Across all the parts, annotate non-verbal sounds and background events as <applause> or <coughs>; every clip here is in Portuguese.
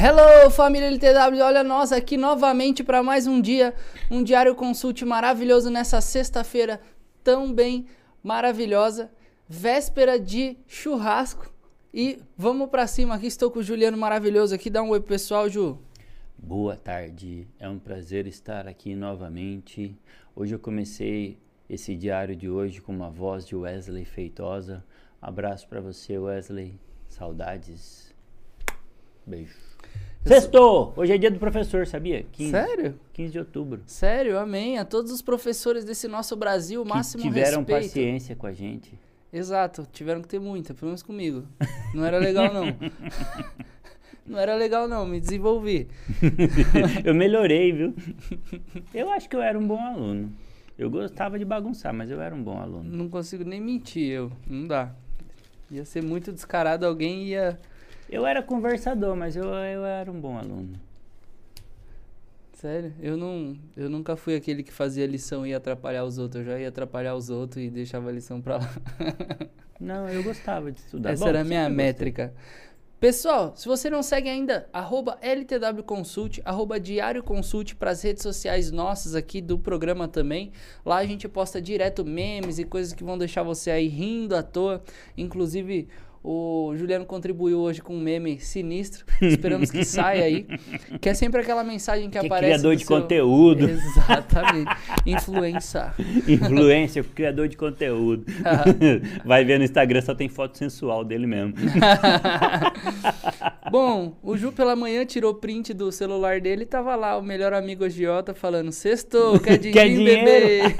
Hello, família LTW, olha nós aqui novamente para mais um dia, um diário consulte maravilhoso nessa sexta-feira tão bem maravilhosa, véspera de churrasco. E vamos para cima aqui, estou com o Juliano maravilhoso aqui, dá um oi pessoal, Ju. Boa tarde, é um prazer estar aqui novamente. Hoje eu comecei esse diário de hoje com uma voz de Wesley Feitosa. Abraço para você, Wesley. Saudades. Beijo. Sextou! Hoje é dia do professor, sabia? 15, Sério? 15 de outubro. Sério, amém. A todos os professores desse nosso Brasil, Que máximo tiveram respeito. paciência com a gente. Exato, tiveram que ter muita, pelo menos comigo. Não era legal não. <laughs> não era legal não, me desenvolvi. <laughs> eu melhorei, viu? Eu acho que eu era um bom aluno. Eu gostava de bagunçar, mas eu era um bom aluno. Não consigo nem mentir, eu. Não dá. Ia ser muito descarado, alguém ia. Eu era conversador, mas eu, eu era um bom aluno. Sério, eu não. Eu nunca fui aquele que fazia lição e ia atrapalhar os outros. Eu já ia atrapalhar os outros e deixava a lição pra lá. <laughs> Não, eu gostava de estudar. Essa Bom, era a minha métrica. Pessoal, se você não segue ainda, arroba LTW Consult, arroba Diário Consult para as redes sociais nossas aqui do programa também. Lá a gente posta direto memes e coisas que vão deixar você aí rindo à toa. Inclusive, o Juliano contribuiu hoje com um meme sinistro. Esperamos que saia aí. <laughs> Que é sempre aquela mensagem que, Que é aparece. criador de seu- conteúdo. Exatamente. Influência. <laughs> Influência, criador de conteúdo. Vai ver no Instagram, só tem foto sensual dele mesmo. <laughs> Bom, o Ju pela manhã tirou print do celular dele e tava lá o melhor amigo agiota falando: Sextou, quer dinheiro, Quer dinheiro?" bebê?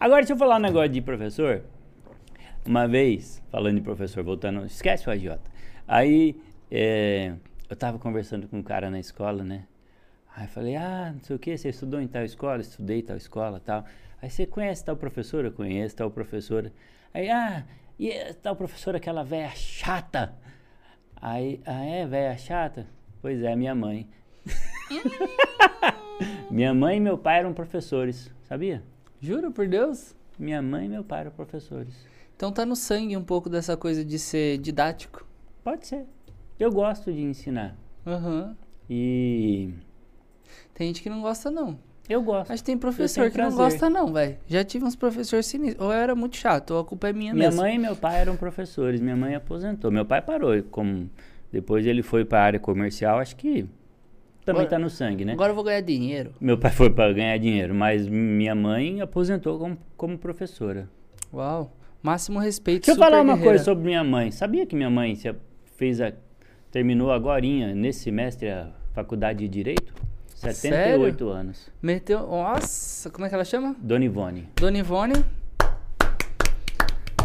Agora, deixa eu falar um negócio de professor. Uma vez, falando de professor, voltando, esquece o agiota. Aí, é, eu tava conversando com um cara na escola, né? Aí falei, ah, não sei o que, você estudou em tal escola? Estudei tal escola tal. Aí você conhece tal professora? Eu conheço tal professora. Aí, ah, e é tal professora, aquela velha chata? Aí, ah, é, velha chata? Pois é, minha mãe. <laughs> minha mãe e meu pai eram professores, sabia? Juro por Deus? Minha mãe e meu pai eram professores. Então tá no sangue um pouco dessa coisa de ser didático. Pode ser. Eu gosto de ensinar. Aham. E Tem gente que não gosta, não. eu gosto. Mas tem professor que não gosta, não, velho. Já tive uns professores sinistros. Ou eu era muito chato, ou a culpa é minha, Minha mesmo. mãe e meu pai eram professores. Minha mãe aposentou. Meu pai parou. Como depois ele foi para a área comercial, acho que também Agora- tá no sangue, né? Agora eu vou ganhar dinheiro. Meu pai foi para ganhar dinheiro, mas minha mãe aposentou como, como professora. Uau. Máximo respeito. Deixa eu falar uma guerreira. coisa sobre minha mãe. Sabia que minha mãe fez a terminou agorinha nesse semestre a faculdade de direito? 78 anos. Meteu. Nossa, como é que ela chama? Dona Ivone. Dona Ivone.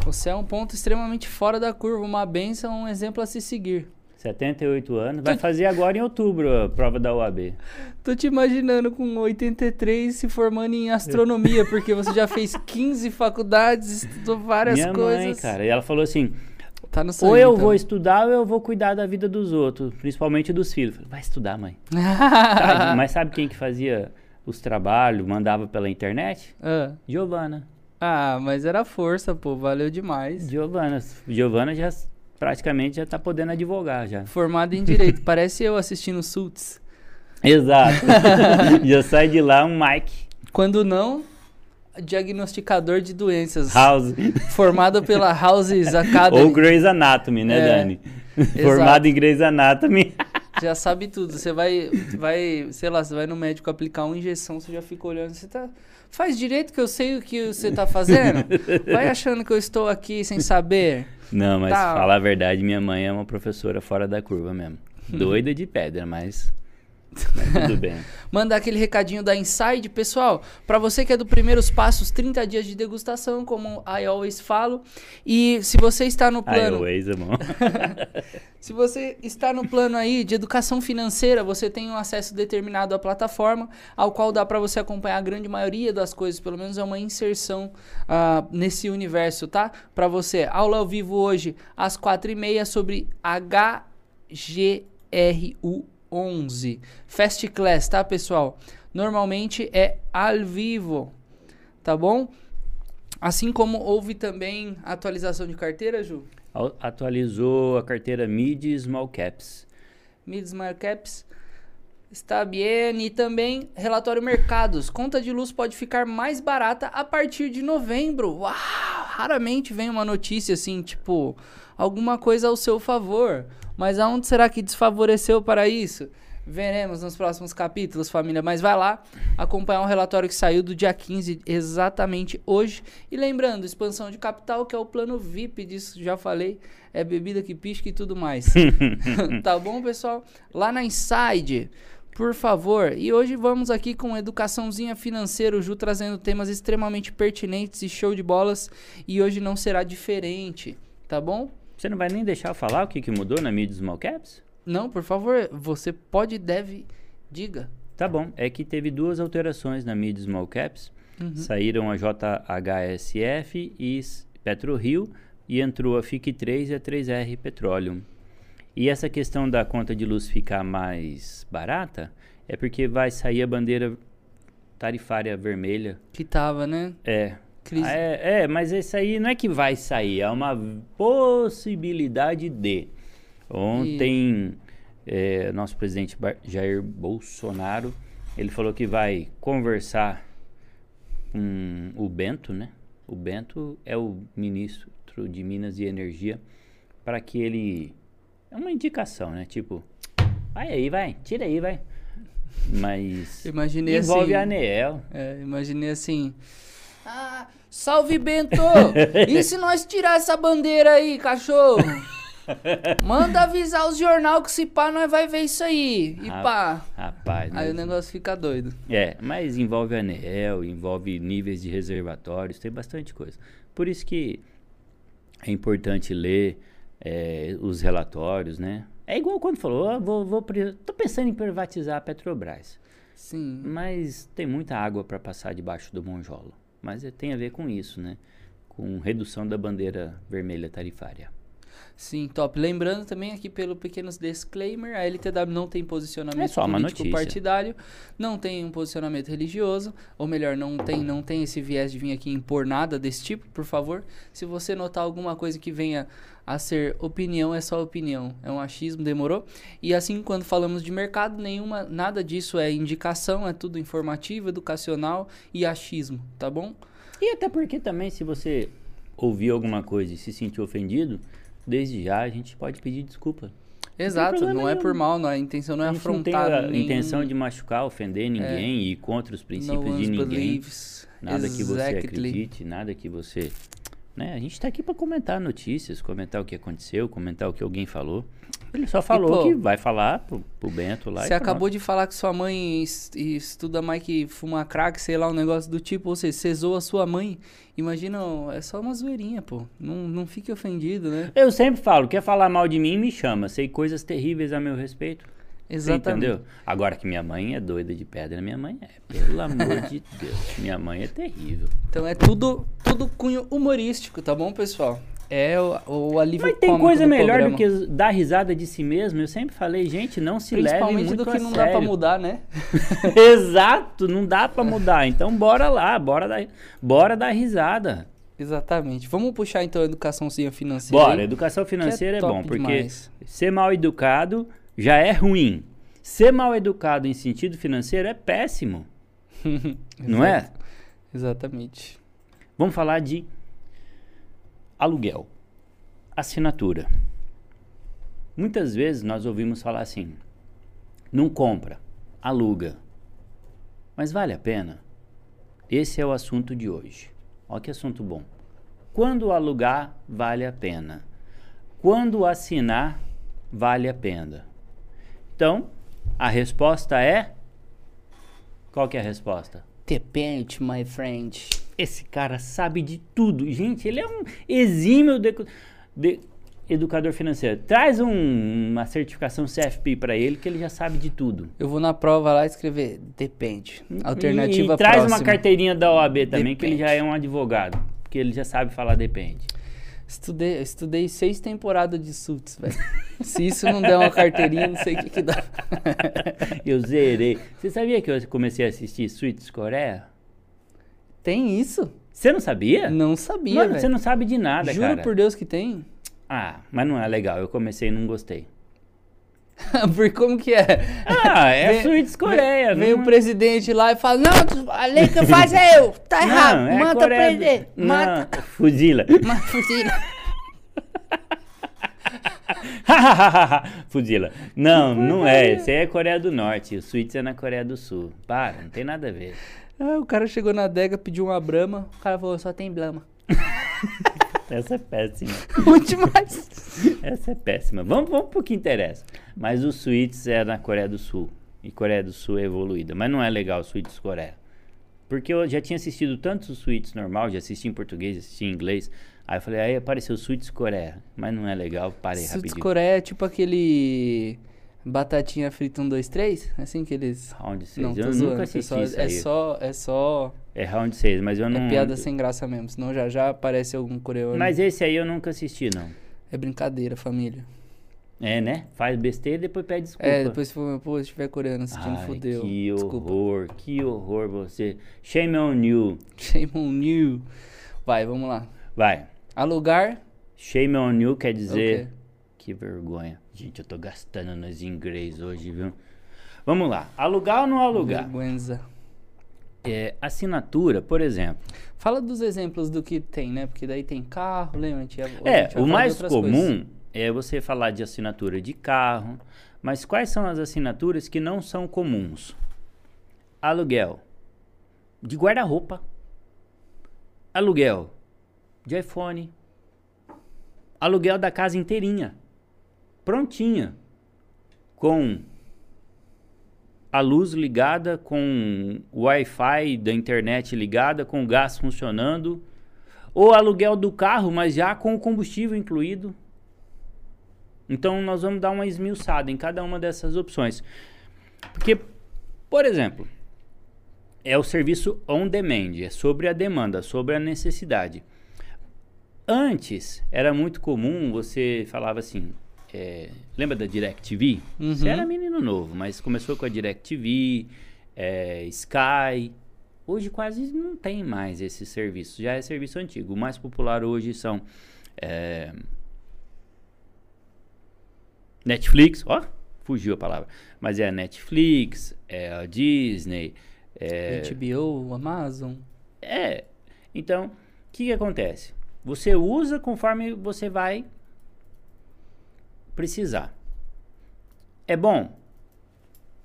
Você é um ponto extremamente fora da curva, uma benção, um exemplo a se seguir. 78 anos. Vai fazer agora em outubro a prova da UAB. <laughs> Tô te imaginando com 83 se formando em astronomia, porque você já fez <laughs> 15 faculdades, estudou várias Minha coisas. mãe, cara. E ela falou assim: Tá sangue, ou eu então. vou estudar ou eu vou cuidar da vida dos outros, principalmente dos filhos. Falei, vai estudar, mãe. <laughs> Sabe? Mas sabe quem que fazia os trabalhos, mandava pela internet? ah. Giovana. Ah, mas era força, pô, valeu demais. Giovana. Giovana já praticamente já tá podendo advogar já. Formado em Direito, parece eu assistindo Suits. Exato. <laughs> já sai de lá um Mike Quando não, diagnosticador de doenças. House. Formado pela Houses Academy. Ou Grey's Anatomy, né, É, Dani? Formado em Grey's Anatomy. <laughs> Já sabe tudo. Você vai, vai, sei lá, você vai no médico aplicar uma injeção, você já fica olhando. Você tá. Faz direito que eu sei o que você tá fazendo? <laughs> Vai achando que eu estou aqui sem saber. Não, mas Tá. falar a verdade, minha mãe é uma professora fora da curva mesmo. <laughs> Doida de pedra, mas, mas tudo bem. <laughs> Mandar aquele recadinho da Inside, pessoal. Para você que é do Primeiros Passos, 30 dias de degustação, como I always falo. E se você está no plano. I always, irmão. <laughs> se você está no plano aí de educação financeira, você tem um acesso determinado à plataforma, ao qual dá para você acompanhar a grande maioria das coisas, pelo menos é uma inserção uh, nesse universo, tá? Para você. Aula ao vivo hoje, às 4h30, sobre HGRU 11. Fast Class, tá, pessoal? Normalmente é ao vivo, tá bom? Assim como houve também atualização de carteira, Ju? Atualizou a carteira Mid Small Caps. Mid Small Caps. Está bem E também relatório mercados. Conta de luz pode ficar mais barata a partir de novembro. Uau! Raramente vem uma notícia assim, tipo, alguma coisa ao seu favor. Mas aonde será que desfavoreceu para isso? Veremos nos próximos capítulos, família. Mas vai lá acompanhar um relatório que saiu do dia 15, exatamente hoje. E lembrando, expansão de capital, que é o plano VIP disso, já falei. É bebida que pisca e tudo mais. <laughs> <laughs> tá bom, pessoal? Lá na Inside por favor. E hoje vamos aqui com educaçãozinha financeira, o Ju trazendo temas extremamente pertinentes e show de bolas. E hoje não será diferente, tá bom? Você não vai nem deixar eu falar o que, que mudou na mídia Small Caps? Não, por favor, você pode e deve, diga. Tá bom, é que teve duas alterações na mídia Small Caps. Uhum. Saíram a JHSF e PetroRio e entrou a FIC3 e a 3R Petroleum. E essa questão da conta de luz ficar mais barata é porque vai sair a bandeira tarifária vermelha. Que tava, né? É. Ah, é, é, mas esse aí não é que vai sair, é uma possibilidade de. Ontem, é, nosso presidente Jair Bolsonaro, ele falou que vai conversar com o Bento, né? O Bento é o ministro de Minas e Energia, para que ele é uma indicação, né? Tipo, vai aí, vai, tira aí, vai. Mas imaginei envolve assim, anel. É, imaginei assim. Ah, salve Bento! e se nós tirar essa bandeira aí, cachorro? Manda avisar os jornal que se pá, nós vai ver isso aí. E pá. Rapaz. Aí o negócio fica doido. É, mas envolve anel, envolve níveis de reservatórios, tem bastante coisa. Por isso que é importante ler é, os relatórios, né? É igual quando falou, oh, vou, vou, tô pensando em privatizar a Petrobras. Sim. Mas tem muita água para passar debaixo do monjolo. Mas é, tem a ver com isso, né? Com redução da bandeira vermelha tarifária. Sim, top. Lembrando também aqui pelo pequenos disclaimer, a LTW não tem posicionamento é só uma político notícia. partidário, não tem um posicionamento religioso, ou melhor, não tem, não tem esse viés de vir aqui impor nada desse tipo, por favor. Se você notar alguma coisa que venha a ser opinião, é só opinião. É um achismo, demorou? E assim, quando falamos de mercado, nenhuma, nada disso é indicação, é tudo informativo, educacional e achismo, tá bom? E até porque também, se você ouvir alguma coisa e se sentir ofendido, desde já a gente pode pedir desculpa. Exato, não, não é por mal, não, a intenção não é afrontar. Não tem a nenhum... intenção de machucar, ofender ninguém é. e ir contra os princípios de ninguém. Believes. Nada exactly. que você acredite, nada que você. Né? A gente está aqui para comentar notícias, comentar o que aconteceu, comentar o que alguém falou. Ele só falou pô, que vai falar pro, pro Bento lá. Você acabou de falar que sua mãe estuda mais que fuma crack, sei lá, um negócio do tipo, ou seja, você zoa sua mãe. Imagina, é só uma zoeirinha, pô. Não, não fique ofendido, né? Eu sempre falo, quer falar mal de mim, me chama. Sei coisas terríveis a meu respeito. Exatamente. entendeu? Agora que minha mãe é doida de pedra, minha mãe é. Pelo amor de <laughs> Deus. Minha mãe é terrível. Então é tudo, tudo cunho humorístico, tá bom, pessoal? É o, o alívio Mas tem coisa melhor programa. do que dar risada de si mesmo. Eu sempre falei, gente, não se leve muito do que não sério. dá pra mudar, né? <laughs> <laughs> Exato, não dá pra mudar. Então bora lá, bora dar, bora dar risada. Exatamente. Vamos puxar então a educaçãozinha financeira. Bora, educação financeira é, é, bom, porque demais. ser mal educado já é ruim. Ser mal educado em sentido financeiro é péssimo. <laughs> não é? Exatamente. Vamos falar de aluguel, assinatura. Muitas vezes nós ouvimos falar assim: não compra, aluga. Mas vale a pena? Esse é o assunto de hoje. Olha que assunto bom. Quando alugar, vale a pena. Quando assinar, vale a pena. Então, a resposta é. Qual que é a resposta? Depende, my friend. Esse cara sabe de tudo. Gente, ele é um exímio de, de educador financeiro. Traz um, uma certificação CFP para ele que ele já sabe de tudo. Eu vou na prova lá escrever depende. Alternativa e, e traz próxima. uma carteirinha da OAB também depende. que ele já é um advogado, porque ele já sabe falar depende. Estudei, estudei seis temporadas de Suits, velho. Se isso não der uma carteirinha, não sei o que, que dá. <laughs> eu zerei. Você sabia que eu comecei a assistir Suits Coreia? Tem isso? Você não sabia? Não sabia, velho. Você não sabe de nada, Juro cara. por Deus que tem. Ah, mas não é legal. Eu comecei e não gostei. <laughs> Por como que é? Ah, é Vem- Suítes Coreia. Vem não- o presidente lá e fala: Não, a lei que faz é eu. Tá errado. Não, é Mata o Coreia do- Mata. Fuzila. <laughs> Mata fuzila. <laughs> Fuzila. Não, não é. Isso aí é Coreia do Norte. O Suítes é na Coreia do Sul. Para, não tem nada a ver. Ah, o cara chegou na adega, pediu uma brama. O cara falou: Só tem blama. Essa é péssima. <laughs> Muito demais. Essa é péssima. Vamos, vamos pro que interessa. Mas o Suítes é na Coreia do Sul. E Coreia do Sul é evoluída. Mas não é legal o Suítes Coreia. Porque eu já tinha assistido tantos Suítes normal, já assisti em português, assisti em inglês. Aí eu falei, aí apareceu Suítes Coreia. Mas não é legal, parei Suits rapidinho. Coreia é tipo aquele. Batatinha frita 1, 2, 3? Assim que eles. Round 6. Não, eu zoando. nunca assisti pessoal, isso é aí. só. É só. É round 6, mas eu não... É piada sem graça mesmo. Senão já já aparece algum coreano. Mas esse aí eu nunca assisti, não. É brincadeira, família. É, né? Faz besteira e depois pede desculpa. É, depois se for, pô, se tiver coreano assistindo, Ai, fudeu. que Desculpa. horror, que horror você. Shame on you. Shame on you. Vai, vamos lá. Vai. Alugar. Shame on you quer dizer... quê? Que vergonha. Gente, eu tô gastando nos inglês hoje, viu? Vamos lá. Alugar ou não alugar? Vergüenza. É, assinatura, por exemplo. Fala dos exemplos do que tem, né? Porque daí tem carro, lembra? A gente ia- a É, o mais comum coisas. é você falar de assinatura de carro, mas quais são as assinaturas que não são comuns? Aluguel de guarda-roupa, aluguel de iPhone, aluguel da casa inteirinha, prontinha, com a luz ligada, com o Wi-Fi da internet ligada, com o gás funcionando, ou aluguel do carro, mas já com o combustível incluído. Então nós vamos dar uma esmiuçada em cada uma dessas opções. Porque, por exemplo, é o serviço on demand, é sobre a demanda, sobre a necessidade. Antes era muito comum você falava assim, é, lembra da DirecTV? Você Uhum. era menino novo, mas começou com a DirecTV, é, Sky. Hoje quase não tem mais esse serviço, já é serviço antigo. O mais popular hoje são é, Netflix, ó, fugiu a palavra, mas é a Netflix, é a Disney, é, HBO, Amazon. é. Então, o que, que acontece? Você usa conforme você vai precisar. É bom?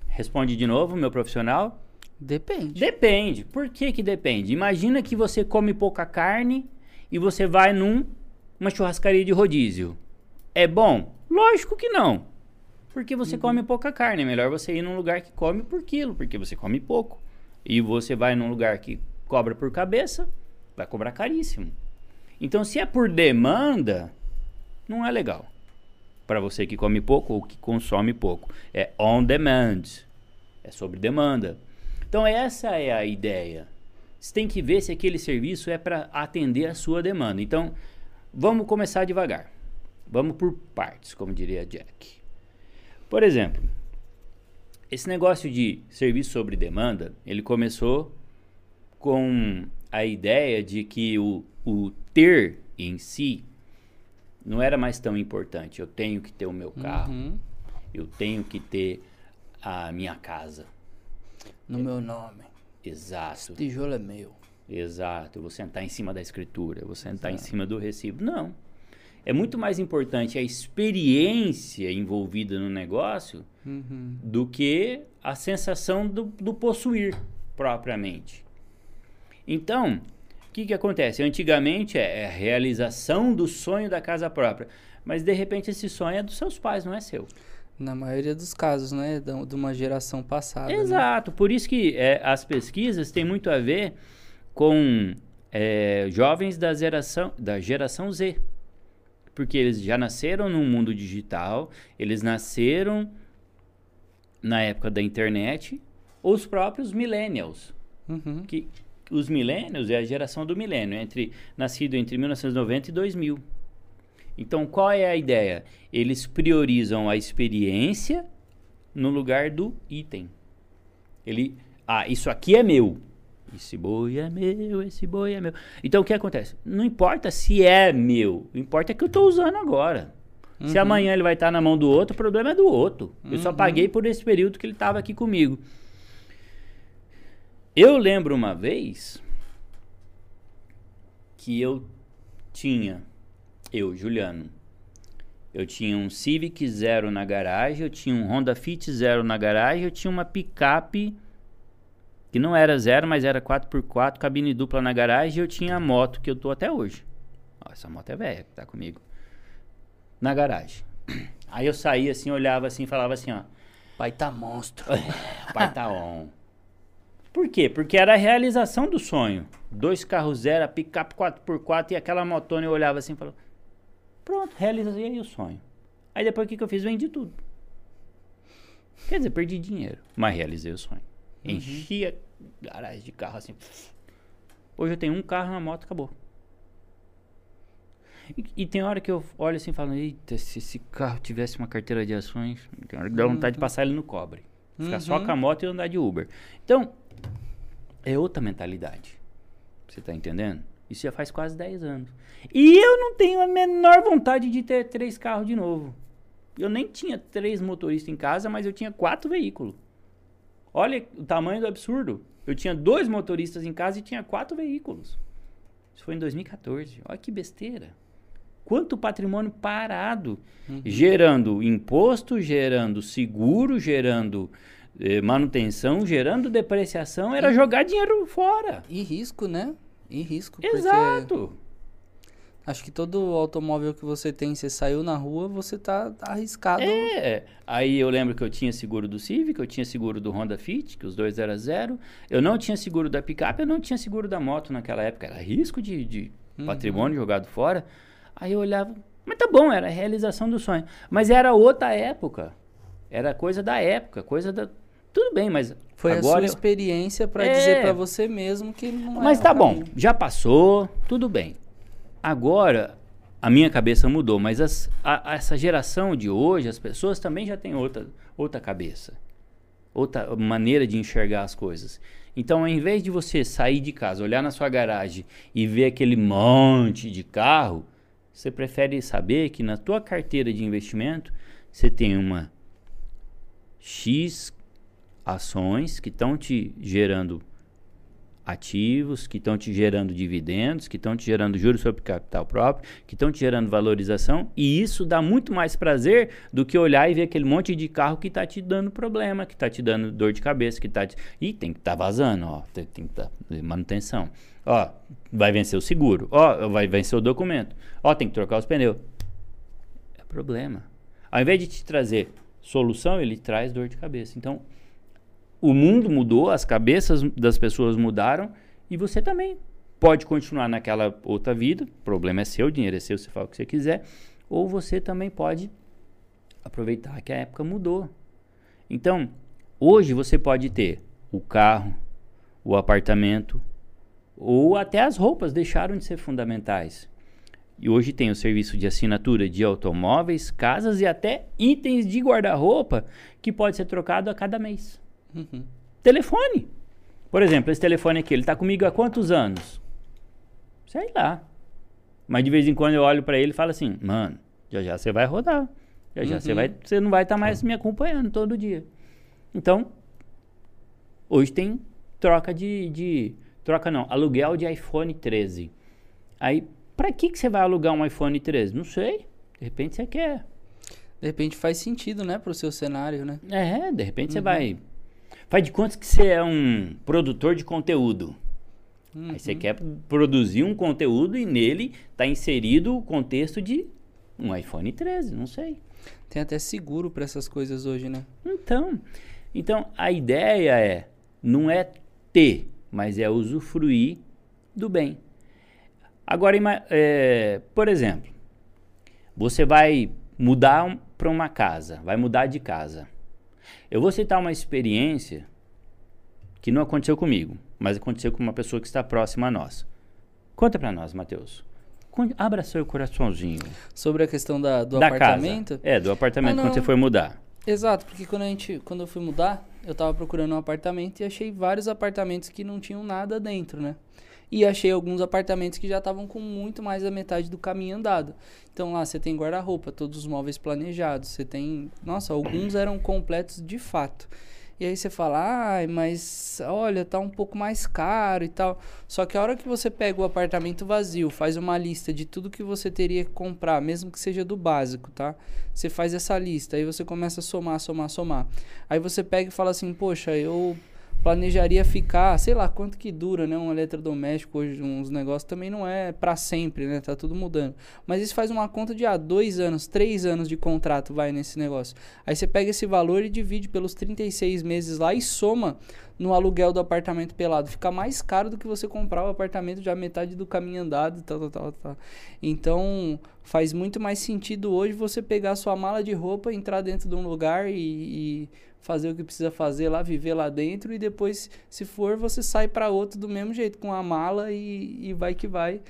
Responde de novo, meu profissional. Depende. Depende. Por que que depende? Imagina que você come pouca carne e você vai num uma churrascaria de rodízio. É bom? Lógico que não. Porque você come pouca carne. É melhor você ir num lugar que come por quilo, porque você come pouco. E você vai num lugar que cobra por cabeça, vai cobrar caríssimo. Então, se é por demanda, não é legal. Para você que come pouco ou que consome pouco. É on demand. É sobre demanda. Então, essa é a ideia. Você tem que ver se aquele serviço é para atender a sua demanda. Então, vamos começar devagar. Vamos por partes, como diria Jack. Por exemplo, esse negócio de serviço sobre demanda, ele começou com a ideia de que o, o ter em si não era mais tão importante. Eu tenho que ter o meu carro, Uhum. eu tenho que ter a minha casa. No meu nome. Exato. Tijolo é meu. Exato, eu vou sentar em cima da escritura, eu vou sentar em cima do recibo. Não. É muito mais importante a experiência envolvida no negócio Uhum. do que a sensação do, do possuir propriamente. Então, o que, que acontece? Antigamente é é a realização do sonho da casa própria, mas de repente esse sonho é dos seus pais, não é seu. Na maioria dos casos, né? De uma geração passada. né? Exato, por isso que é, as pesquisas têm muito a ver com é, jovens da geração, da geração Z. Porque eles já nasceram num mundo digital, eles nasceram na época da internet, os próprios millennials. Uhum. Que os millennials é a geração do milênio, entre, nascido entre 1990 e 2000. Então, qual é a ideia? Eles priorizam a experiência no lugar do item. Ele, ah, isso aqui é meu. Esse boi é meu, esse boi é meu. Então, o que acontece? Não importa se é meu, o importa é que eu estou usando agora. Se Uhum. amanhã ele vai estar na mão do outro, o problema é do outro. Eu só Uhum. paguei por esse período que ele estava aqui comigo. Eu lembro uma vez que eu tinha, eu, Juliano, eu tinha um Civic Zero na garagem, eu tinha um Honda Fit Zero na garagem, eu tinha uma picape que não era zero, mas era 4x4, cabine dupla na garagem, e eu tinha a moto que eu tô até hoje. Ó, essa moto é velha que tá comigo. Na garagem. Aí eu saía assim, olhava assim falava assim, ó. Pai tá monstro. <laughs> Pai tá on. Por quê? Porque era a realização do sonho. Dois carros zero, a picape 4x4 e aquela motona eu olhava assim e falava, pronto, realizei o sonho. Aí depois o que, que eu fiz? Vendi tudo. Quer dizer, perdi dinheiro, mas realizei o sonho. Enchi a garagem de carro assim. Hoje eu tenho um carro, uma moto, acabou. E, e tem hora que eu olho assim e falo, eita, se esse carro tivesse uma carteira de ações, tem hora que dá vontade de passar ele no cobre. Ficar só Uhum. com a moto e andar de Uber. Então, é outra mentalidade. Você tá entendendo? Isso já faz quase 10 anos. E eu não tenho a menor vontade de ter três carros de novo. Eu nem tinha três motoristas em casa, mas eu tinha quatro veículos. Olha o tamanho do absurdo. Eu tinha dois motoristas em casa e tinha quatro veículos. Isso foi em 2014. Olha que besteira. Quanto patrimônio parado, gerando imposto, gerando seguro, gerando eh, manutenção, gerando depreciação, era jogar dinheiro fora. E risco, né? E risco. Exato. Acho que todo automóvel que você tem, você saiu na rua, você tá arriscado. É, aí eu lembro que eu tinha seguro do Civic, eu tinha seguro do Honda Fit, que os dois eram zero. Eu não tinha seguro da picape, eu não tinha seguro da moto naquela época. Era risco de, de patrimônio jogado fora. Aí eu olhava, mas tá bom, era a realização do sonho. Mas era outra época. Era coisa da época, coisa da. Tudo bem, mas Foi a agora sua eu- experiência pra É. dizer pra você mesmo que não Mas tá bom, já passou, tudo bem. Agora, a minha cabeça mudou, mas as- a- essa geração de hoje, as pessoas também já têm outra, outra cabeça, outra maneira de enxergar as coisas. Então, ao invés de você sair de casa, olhar na sua garagem e ver aquele monte de carro, você prefere saber que na tua carteira de investimento você tem uma X ações que estão te gerando ativos, que estão te gerando dividendos, que estão te gerando juros sobre capital próprio, que estão te gerando valorização, e isso dá muito mais prazer do que olhar e ver aquele monte de carro que está te dando problema, que está te dando dor de cabeça, que está te... Ih, tem que estar vazando, ó, tem, tem que estar manutenção. Ó, vai vencer o seguro, ó, vai vencer o documento, ó, tem que trocar os pneus. É problema. Ao invés de te trazer solução, ele traz dor de cabeça. Então, o mundo mudou, as cabeças das pessoas mudaram e você também pode continuar naquela outra vida. O problema é seu, o dinheiro é seu, você fala o que você quiser. Ou você também pode aproveitar que a época mudou. Então, hoje você pode ter o carro, o apartamento, ou até as roupas deixaram de ser fundamentais. E hoje tem o serviço de assinatura de automóveis, casas e até itens de guarda-roupa que pode ser trocado a cada mês. Uhum. Telefone. Por exemplo, esse telefone aqui, ele tá comigo há quantos anos? Sei lá. Mas de vez em quando eu olho para ele e falo assim, mano, já já você vai rodar. Já já você Uhum. vai, você não vai estar mais me acompanhando todo dia. Então, hoje tem troca de, de troca não, aluguel de iPhone 13. Aí, para que que você vai alugar um iPhone 13? Não sei. De repente você quer. De repente faz sentido, né, pro seu cenário, né? É, de repente Uhum. você vai. Faz de conta que você é um produtor de conteúdo. Aí você quer produzir um conteúdo e nele está inserido o contexto de um iPhone 13, não sei. Tem até seguro pra essas coisas hoje, né? Então, então a ideia é não é ter, mas é usufruir do bem. Agora, é, por exemplo, você vai mudar para uma casa, vai mudar de casa. Eu vou citar uma experiência que não aconteceu comigo, mas aconteceu com uma pessoa que está próxima a nós. Conta para nós, Matheus. Abra seu coraçãozinho. Sobre a questão da, do da apartamento. casa. É, do apartamento Ah, quando você foi mudar. Exato, porque quando a gente, quando eu fui mudar, eu tava procurando um apartamento e achei vários apartamentos que não tinham nada dentro, né? E achei alguns apartamentos que já estavam com muito mais da metade do caminho andado. Então lá você tem guarda-roupa, todos os móveis planejados, você tem. Nossa, alguns eram completos de fato. E aí você fala, ah, mas olha, tá um pouco mais caro e tal. Só que a hora que você pega o apartamento vazio, faz uma lista de tudo que você teria que comprar, mesmo que seja do básico, tá? Você faz essa lista, aí você começa a somar, somar, somar. Aí você pega e fala assim, poxa, eu planejaria ficar, sei lá, quanto que dura, né? Um eletrodoméstico hoje, uns negócios também não é para sempre, né? Tá tudo mudando. Mas isso faz uma conta de, ah, dois anos, três anos de contrato vai nesse negócio. Aí você pega esse valor e divide pelos 36 meses lá e soma no aluguel do apartamento pelado. Fica mais caro do que você comprar o apartamento já metade do caminho andado, tal, tal, tal, tal. Então, faz muito mais sentido hoje você pegar sua mala de roupa, entrar dentro de um lugar e, e fazer o que precisa fazer lá, viver lá dentro e depois, se for, você sai para outro do mesmo jeito, com a mala e, e vai que vai.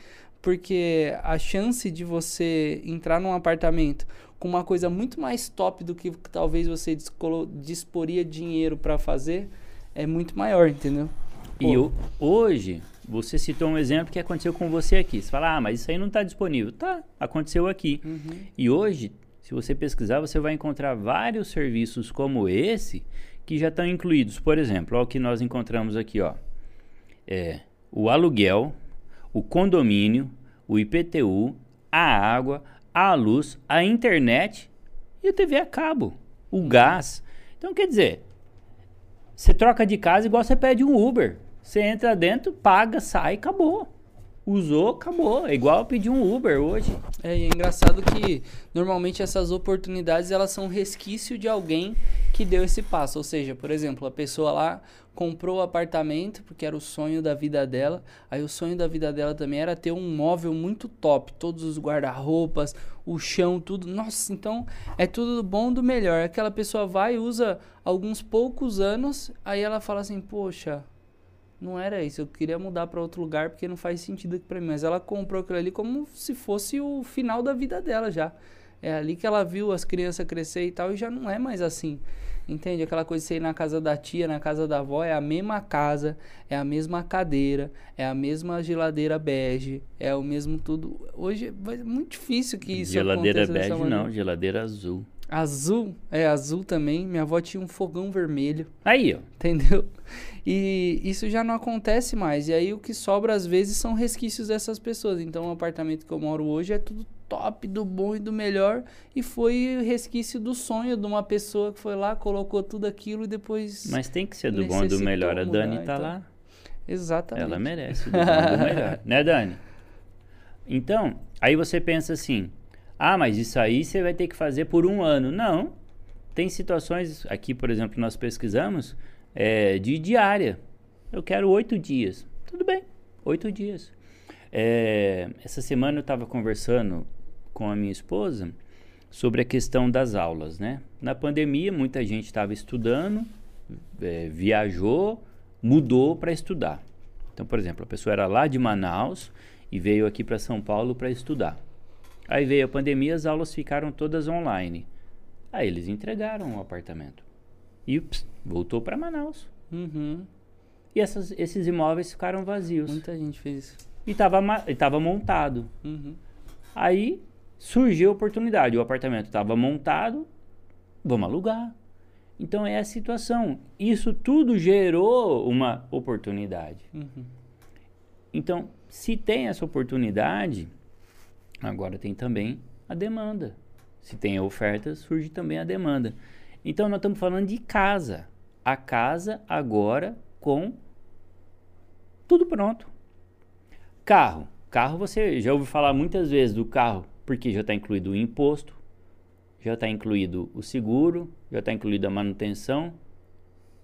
Porque a chance de você entrar num apartamento com uma coisa muito mais top do que talvez você disporia dinheiro para fazer é muito maior, entendeu? Pô. E hoje, você citou um exemplo que aconteceu com você aqui. Você fala, ah, mas isso aí não está disponível. Tá, aconteceu aqui. Uhum. E hoje se você pesquisar, você vai encontrar vários serviços como esse que já estão incluídos. Por exemplo, o que nós encontramos aqui, ó. É o aluguel, o condomínio, o IPTU, a água, a luz, a internet e a TV a cabo, o gás. Então, quer dizer, você troca de casa igual você pede um Uber. Você entra dentro, paga, sai, acabou usou, acabou. É igual pedir um Uber hoje. É, e é engraçado que normalmente essas oportunidades elas são resquício de alguém que deu esse passo. Ou seja, por exemplo, a pessoa lá comprou o apartamento porque era o sonho da vida dela. Aí o sonho da vida dela também era ter um móvel muito top, todos os guarda-roupas, o chão, tudo. Nossa, então é tudo do bom do melhor. Aquela pessoa vai usa alguns poucos anos, aí ela fala assim: "Poxa, não era isso. Eu queria mudar para outro lugar porque não faz sentido aqui para mim. Mas ela comprou aquilo ali como se fosse o final da vida dela já. É ali que ela viu as crianças crescer e tal e já não é mais assim. Entende? Aquela coisa de você ir na casa da tia, na casa da avó, é a mesma casa, é a mesma cadeira, é a mesma geladeira bege, é o mesmo tudo. Hoje é muito difícil que isso geladeira aconteça. Geladeira bege não, geladeira azul. Azul, é azul também. Minha avó tinha um fogão vermelho. Aí, ó. Entendeu? E isso já não acontece mais. E aí o que sobra às vezes são resquícios dessas pessoas. Então o apartamento que eu moro hoje é tudo top, do bom e do melhor. E foi resquício do sonho de uma pessoa que foi lá, colocou tudo aquilo e depois. Mas tem que ser do bom e do melhor. A Dani tá então... lá. Exatamente. Ela merece do bom e do melhor. <laughs> né, Dani? Então, aí você pensa assim ah, mas isso aí você vai ter que fazer por um ano. Não. Tem situações, aqui, por exemplo, nós pesquisamos, é, de diária. Eu quero oito dias. Tudo bem, oito dias. É, essa semana eu estava conversando com a minha esposa sobre a questão das aulas, né? Na pandemia, muita gente estava estudando, é, viajou, mudou para estudar. Então, por exemplo, a pessoa era lá de Manaus e veio aqui para São Paulo para estudar. Aí veio a pandemia, as aulas ficaram todas online. Aí eles entregaram o apartamento. E ups, voltou para Manaus. Uhum. E essas, esses imóveis ficaram vazios. Muita gente fez isso. E estava montado. Uhum. Aí surgiu a oportunidade. O apartamento estava montado, vamos alugar. Então é a situação. Isso tudo gerou uma oportunidade. Uhum. Então, se tem essa oportunidade, Agora tem também a demanda. Se tem a oferta, surge também a demanda. Então nós estamos falando de casa. A casa agora com tudo pronto. Carro. Carro você já ouviu falar muitas vezes do carro, porque já está incluído o imposto, já está incluído o seguro, já está incluído a manutenção.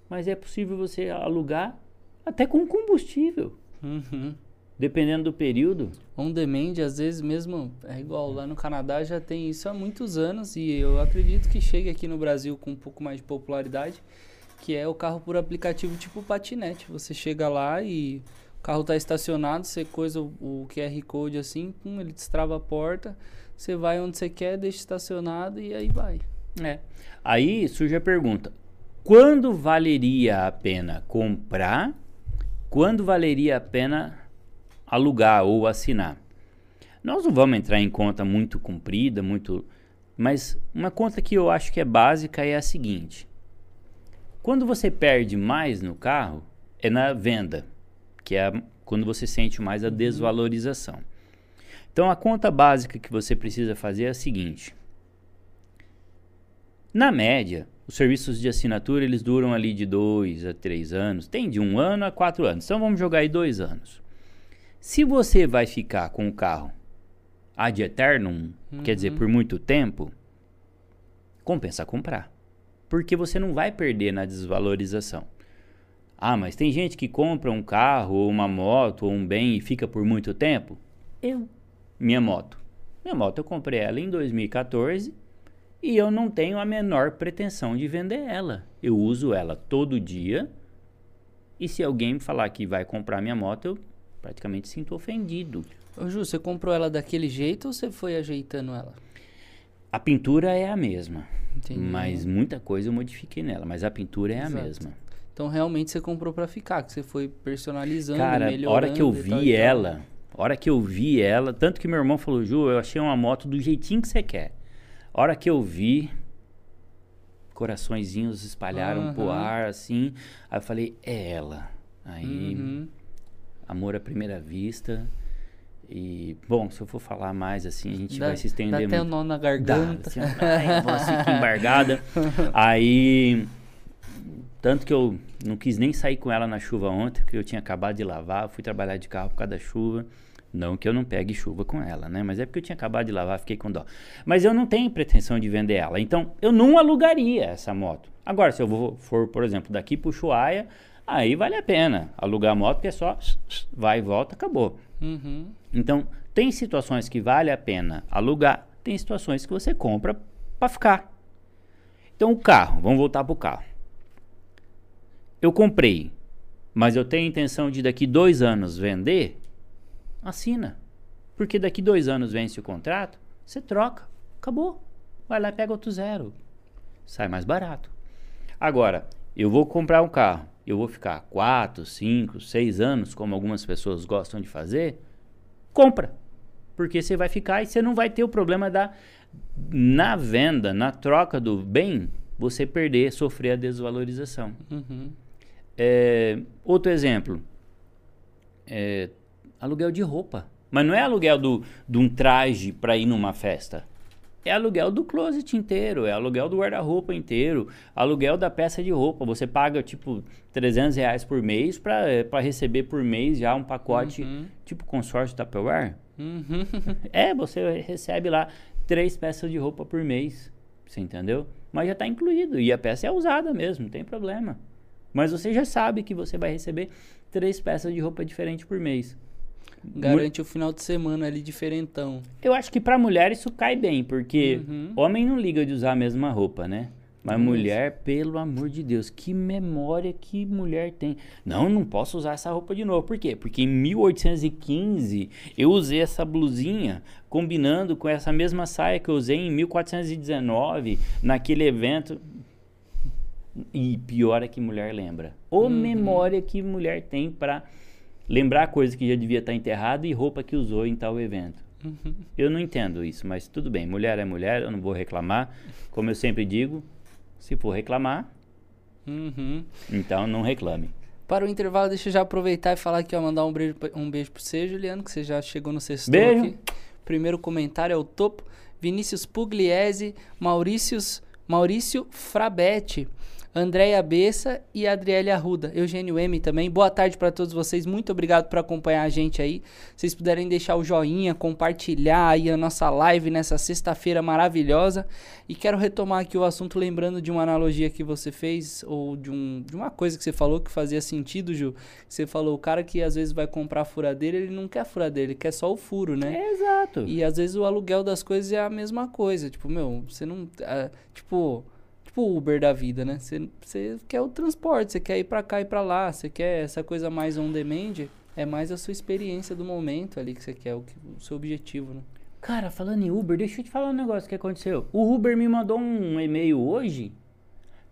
Mas é possível você alugar até com combustível. Uhum. Dependendo do período. On demand, às vezes mesmo, é igual lá no Canadá já tem isso há muitos anos e eu acredito que chegue aqui no Brasil com um pouco mais de popularidade, que é o carro por aplicativo tipo patinete. Você chega lá e o carro está estacionado, você coisa o, o QR Code assim, pum, ele destrava a porta, você vai onde você quer, deixa estacionado e aí vai. É. Aí surge a pergunta: quando valeria a pena comprar? Quando valeria a pena alugar ou assinar. Nós não vamos entrar em conta muito comprida, muito. Mas uma conta que eu acho que é básica é a seguinte: quando você perde mais no carro, é na venda, que é a, quando você sente mais a uhum. desvalorização. Então a conta básica que você precisa fazer é a seguinte: na média, os serviços de assinatura eles duram ali de dois a três anos, tem de um ano a quatro anos. Então vamos jogar aí dois anos. Se você vai ficar com o carro ad eternum, uhum. quer dizer, por muito tempo, compensa comprar. Porque você não vai perder na desvalorização. Ah, mas tem gente que compra um carro, ou uma moto, ou um bem e fica por muito tempo? Eu. Minha moto. Minha moto eu comprei ela em 2014 e eu não tenho a menor pretensão de vender ela. Eu uso ela todo dia. E se alguém me falar que vai comprar minha moto, eu praticamente sinto ofendido. Ô Ju, você comprou ela daquele jeito ou você foi ajeitando ela? A pintura é a mesma. Entendi. Mas muita coisa eu modifiquei nela, mas a pintura é Exato. a mesma. Então realmente você comprou para ficar, que você foi personalizando, Cara, a hora que eu vi ela, a hora que eu vi ela, tanto que meu irmão falou, Ju, eu achei uma moto do jeitinho que você quer. Hora que eu vi, coraçõezinhos espalharam uhum. pro ar, assim. Aí eu falei, é ela. Aí, uhum. Amor à primeira vista. E, bom, se eu for falar mais assim, a gente dá, vai se estender dá muito. até o nó na garganta. Dá, assim, ai, a voz fica embargada. <laughs> Aí, tanto que eu não quis nem sair com ela na chuva ontem, porque eu tinha acabado de lavar, fui trabalhar de carro por causa da chuva. Não que eu não pegue chuva com ela, né? Mas é porque eu tinha acabado de lavar, fiquei com dó. Mas eu não tenho pretensão de vender ela. Então, eu não alugaria essa moto. Agora, se eu vou, for, por exemplo, daqui para Chuaia, aí vale a pena alugar a moto, porque é só vai e volta, acabou. Uhum. Então, tem situações que vale a pena alugar, tem situações que você compra para ficar. Então, o carro, vamos voltar para o carro. Eu comprei, mas eu tenho intenção de daqui dois anos vender, assina. Porque daqui dois anos vence o contrato, você troca, acabou. Vai lá e pega outro zero. Sai mais barato. Agora, eu vou comprar um carro, eu vou ficar 4, 5, 6 anos, como algumas pessoas gostam de fazer, compra. Porque você vai ficar e você não vai ter o problema da na venda, na troca do bem, você perder, sofrer a desvalorização. Uhum. É, outro exemplo, é, aluguel de roupa. Mas não é aluguel do, de um traje para ir numa festa é aluguel do closet inteiro, é aluguel do guarda-roupa inteiro, aluguel da peça de roupa. Você paga, tipo, 300 reais por mês para eh, receber por mês já um pacote, uhum. tipo consórcio Tupperware. Uhum. <laughs> é, você recebe lá três peças de roupa por mês, você entendeu? Mas já está incluído e a peça é usada mesmo, não tem problema. Mas você já sabe que você vai receber três peças de roupa diferentes por mês. Garante o final de semana ali diferentão. Eu acho que pra mulher isso cai bem, porque uhum. homem não liga de usar a mesma roupa, né? Mas Isso. mulher, pelo amor de Deus, que memória que mulher tem. Não, não posso usar essa roupa de novo. Por quê? Porque em 1815 eu usei essa blusinha combinando com essa mesma saia que eu usei em 1419 naquele evento. E pior é que mulher lembra. Ou uhum. memória que mulher tem para lembrar coisa que já devia estar enterrada e roupa que usou em tal evento. Uhum. Eu não entendo isso, mas tudo bem. Mulher é mulher, eu não vou reclamar. Como eu sempre digo, se for reclamar, uhum. então não reclame. Para o intervalo, deixa eu já aproveitar e falar aqui, ó, mandar um beijo, um beijo para você, Juliano, que você já chegou no sexto beijo. aqui. Primeiro comentário é o topo. Vinícius Pugliese, Maurícios, Maurício Frabetti. Andréia Bessa e Adriele Arruda. Eugênio M também. Boa tarde para todos vocês. Muito obrigado por acompanhar a gente aí. Se vocês puderem deixar o joinha, compartilhar aí a nossa live nessa sexta-feira maravilhosa. E quero retomar aqui o assunto lembrando de uma analogia que você fez ou de, um, de uma coisa que você falou que fazia sentido, Ju. Você falou, o cara que às vezes vai comprar a furadeira, ele não quer furadeira, ele quer só o furo, né? É, exato. E às vezes o aluguel das coisas é a mesma coisa. Tipo, meu, você não... Uh, tipo tipo o Uber da vida, né? Você quer o transporte, você quer ir para cá e para lá, você quer essa coisa mais on demand, é mais a sua experiência do momento ali que você quer, o, que, o seu objetivo, né? Cara, falando em Uber, deixa eu te falar um negócio que aconteceu. O Uber me mandou um e-mail hoje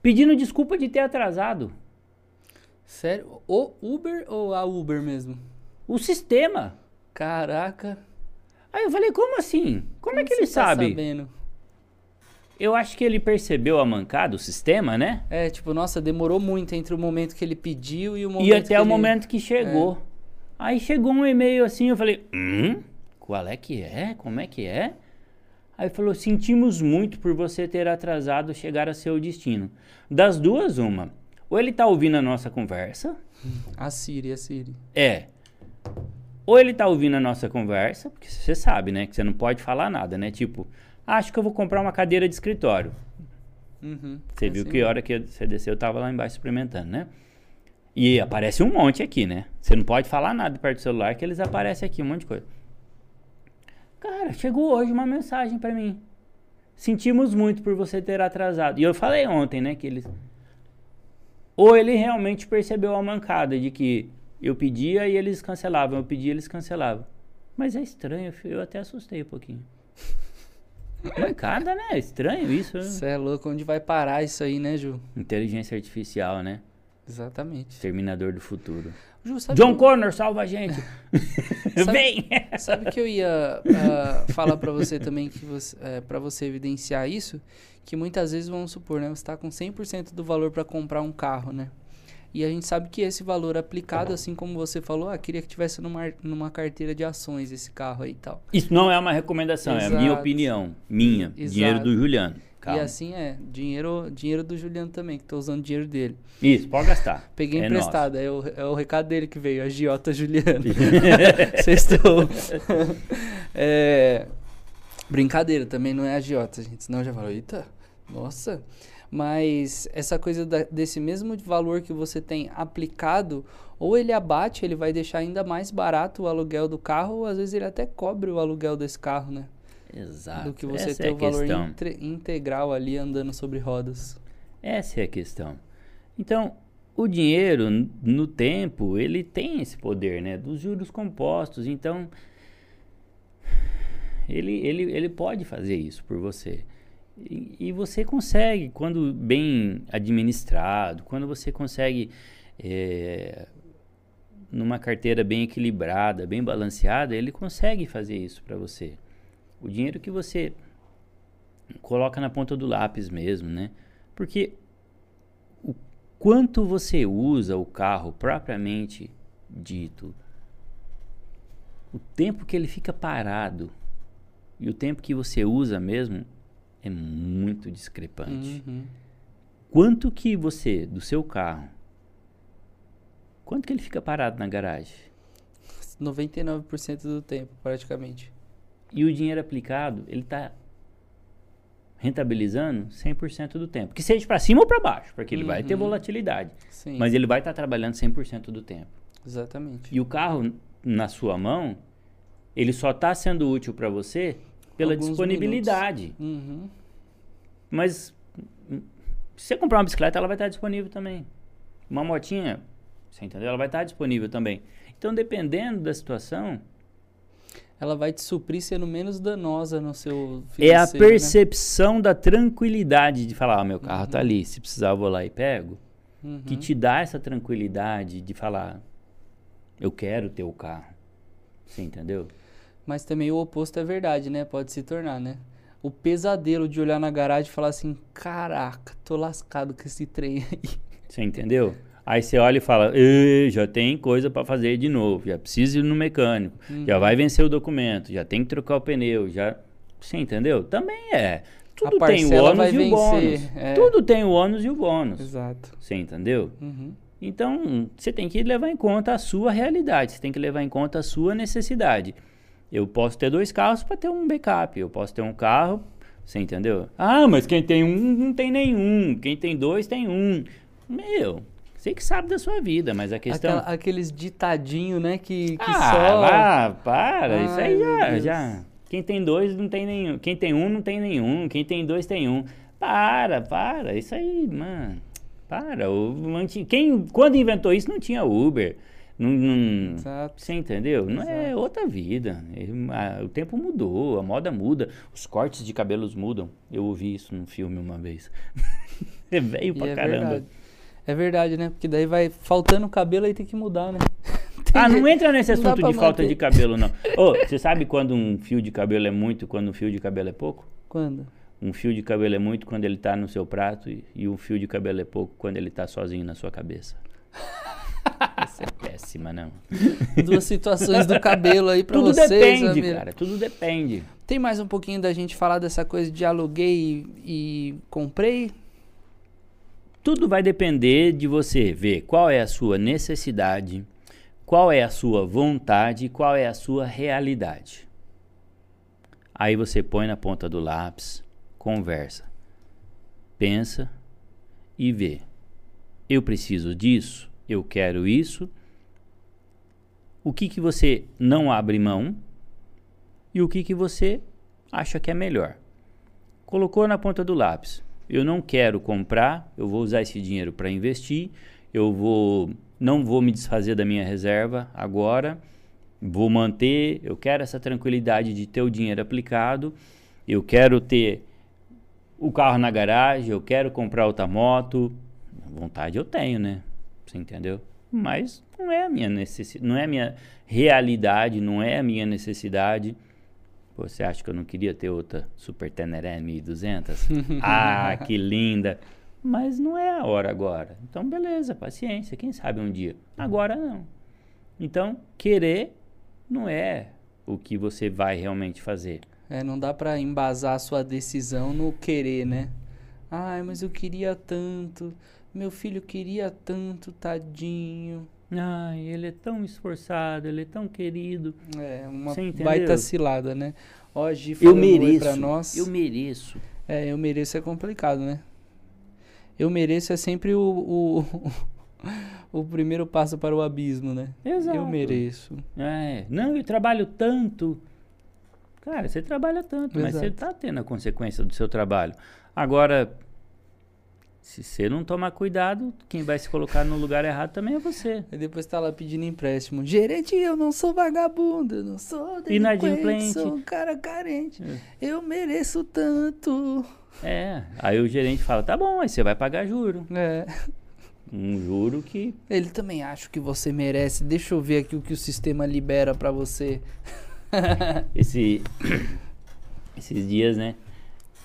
pedindo desculpa de ter atrasado. Sério? O Uber ou a Uber mesmo? O sistema. Caraca. Aí eu falei, como assim? Como, é que ele tá sabe? sabendo? Eu acho que ele percebeu a mancada, o sistema, né? É, tipo, nossa, demorou muito entre o momento que ele pediu e o momento E até que o ele- momento que chegou. Aí chegou um e-mail assim, eu falei, hum? Qual é que é? Como é que é? Aí falou, sentimos muito por você ter atrasado chegar a seu destino. Das duas, uma. Ou ele tá ouvindo a nossa conversa, A Siri, a Siri. é. Ou ele tá ouvindo a nossa conversa, porque você sabe, né? Que você não pode falar nada, né? Tipo, acho que eu vou comprar uma cadeira de escritório. Uhum. Você É viu assim que hora que você desceu, eu tava lá embaixo experimentando, né? E aparece um monte aqui, né? Você não pode falar nada perto do celular, que eles aparecem aqui, um monte de coisa. Cara, chegou hoje uma mensagem pra mim. Sentimos muito por você ter atrasado. E eu falei ontem, né, que eles... Ou ele realmente percebeu a mancada de que eu pedia e eles cancelavam, eu pedia e eles cancelavam. Mas é estranho, eu até assustei um pouquinho. Mancada, né? Estranho isso. né? Você é louco, onde vai parar isso aí, né, Ju? Inteligência artificial, né? Exatamente. Exterminador do futuro. Ju, sabe John que- Connor, salva a gente! <laughs> Sabe- Vem! <laughs> Sabe que eu ia ah, falar pra você também que você, é, para você evidenciar isso, que muitas vezes vamos supor, né, você tá com 100% do valor pra comprar um carro, né? E a gente sabe que esse valor aplicado, assim como você falou, ah, queria que tivesse numa, numa carteira de ações esse carro aí e tal. Isso não é uma recomendação, é a minha Exato. opinião. Minha. Exato. Dinheiro do Juliano. Calma. E assim é, dinheiro, dinheiro do Juliano também, que tô usando dinheiro dele. Isso, pode gastar. Peguei É emprestado, é o, é o recado dele que veio, agiota Juliano. <laughs> <laughs> Sextou. <laughs> é, brincadeira, também não é agiota, gente. Senão já falou, eita, nossa. Mas essa coisa da- desse mesmo valor que você tem aplicado, ou ele abate, ele vai deixar ainda mais barato o aluguel do carro, ou às vezes ele até cobre o aluguel desse carro, né? Exato. Do que você Essa ter é o valor integral ali andando sobre rodas. Essa é a questão. Então, o dinheiro, no tempo, ele tem esse poder, né? Dos juros compostos. Então, ele, ele, ele pode fazer isso por você. E, você consegue, quando bem administrado, quando você consegue, eh, numa carteira bem equilibrada, bem balanceada, ele consegue fazer isso para você. O dinheiro que você coloca na ponta do lápis mesmo, né? Porque o quanto você usa o carro propriamente dito, o tempo que ele fica parado e o tempo que você usa mesmo é muito discrepante. Uhum. Quanto que você, do seu carro, quanto que ele fica parado na garagem? 99% do tempo, praticamente. E o dinheiro aplicado, ele está rentabilizando 100% do tempo. Que seja para cima ou para baixo, porque ele vai ter Uhum. volatilidade. Sim, Mas ele vai estar trabalhando 100% do tempo. exatamente. E o carro na sua mão, ele só está sendo útil para você pela Alguns disponibilidade. Uhum. Mas se você comprar uma bicicleta, ela vai estar disponível também. Uma motinha, você entendeu? Ela vai estar disponível também. Então, dependendo da situação, Ela vai te suprir sendo menos danosa no seu é a né? percepção da tranquilidade de falar, ah, meu carro tá ali, se precisar eu vou lá e pego, Uhum. que te dá essa tranquilidade de falar, eu quero ter o carro. Você entendeu? Mas também o oposto é verdade, né? Pode se tornar, né? O pesadelo de olhar na garagem e falar assim, caraca, tô lascado com esse trem aí. <laughs> Você entendeu? Aí você olha e fala, "Ê, já tem coisa para fazer de novo, já precisa ir no mecânico, já vai vencer o documento, já tem que trocar o pneu, já. Você entendeu? Também é. Tudo tem o ônus e o vencer, bônus. é. Tudo tem o ônus e o bônus. Exato. Você entendeu? Uhum. Então, você tem que levar em conta a sua realidade, você tem que levar em conta a sua necessidade. Eu posso ter dois carros para ter um backup, eu posso ter um carro, você entendeu? Ah, mas quem tem um não tem nenhum, quem tem dois tem um. Meu, você que sabe da sua vida, mas a questão. Aquela- aqueles ditadinhos, né? Que, que ah, só. vá, para, isso Ai, aí meu já, já. Quem tem dois não tem nenhum, quem tem um não tem nenhum, quem tem dois tem um. Para, para, isso aí, mano. Para, o, quem, quando inventou isso não tinha Uber. Não, não- você entendeu? Não é Exato. outra vida. É o tempo mudou, a moda muda, os cortes de cabelos mudam. Eu ouvi isso num filme uma vez. <laughs> é velho pra é caramba. verdade. É verdade, né? Porque daí vai faltando cabelo aí tem que mudar, né? <laughs> Ah, não entra nesse assunto de falta manter. de cabelo, não. Ô, você sabe quando um fio de cabelo é muito quando um fio de cabelo é pouco? Quando? Um fio de cabelo é muito quando ele tá no seu prato e, e um fio de cabelo é pouco quando ele tá sozinho na sua cabeça. <laughs> Essa é péssima, não. <laughs> Duas situações do cabelo aí pra Tudo vocês, depende, Ramiro. cara. Tudo depende. Tem mais um pouquinho da gente falar dessa coisa de aluguei e, e comprei? Tudo vai depender de você ver qual é a sua necessidade, qual é a sua vontade qual é a sua realidade. Aí você põe na ponta do lápis, conversa, pensa e vê. Eu preciso disso, eu quero isso. O que, que você não abre mão e o que, que você acha que é melhor. Colocou na ponta do lápis. Eu não quero comprar, eu vou usar esse dinheiro para investir, eu vou não vou me desfazer da minha reserva agora, vou manter, eu quero essa tranquilidade de ter o dinheiro aplicado, eu quero ter o carro na garagem, eu quero comprar outra moto, vontade eu tenho, né? Você entendeu? Mas não é a minha necessidade, não é a minha realidade, não é a minha necessidade. Pô, Você acha que eu não queria ter outra Super Teneré 1200? <laughs> ah, que linda! Mas não é a hora agora. Então, beleza, paciência. Quem sabe um dia. Agora não. Então, querer não é o que você vai realmente fazer. É, não dá pra embasar a sua decisão no querer, né? Ai, mas eu queria tanto. Meu filho queria tanto, tadinho. Ai, ele é tão esforçado, ele é tão querido. É, uma baita cilada, né? Ó, Gi Eu mereço. pra nós. Eu mereço. É, eu mereço é complicado, né? Eu mereço é sempre o, o, <laughs> o primeiro passo para o abismo, né? Exato. Eu mereço. É, não, eu trabalho tanto. Cara, você trabalha tanto, mas você Exato. tá tendo a consequência do seu trabalho. Agora, se você não tomar cuidado, quem vai se colocar no lugar errado também é você. Aí depois tá lá pedindo empréstimo. Gerente, eu não sou vagabundo, eu não sou Inadimplente. sou um cara carente. É. Eu mereço tanto. É, aí o gerente fala, tá bom, aí você vai pagar juro. É. Um juro que Ele também acha que você merece. Deixa eu ver aqui o que o sistema libera pra você. <laughs> esse <coughs> esses dias, né,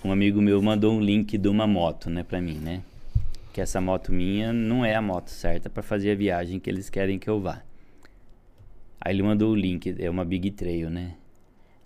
um amigo meu mandou um link de uma moto, né, pra mim, né? Que essa moto minha não é a moto certa pra fazer a viagem que eles querem que eu vá. Aí ele mandou o link, é uma Big Trail, né?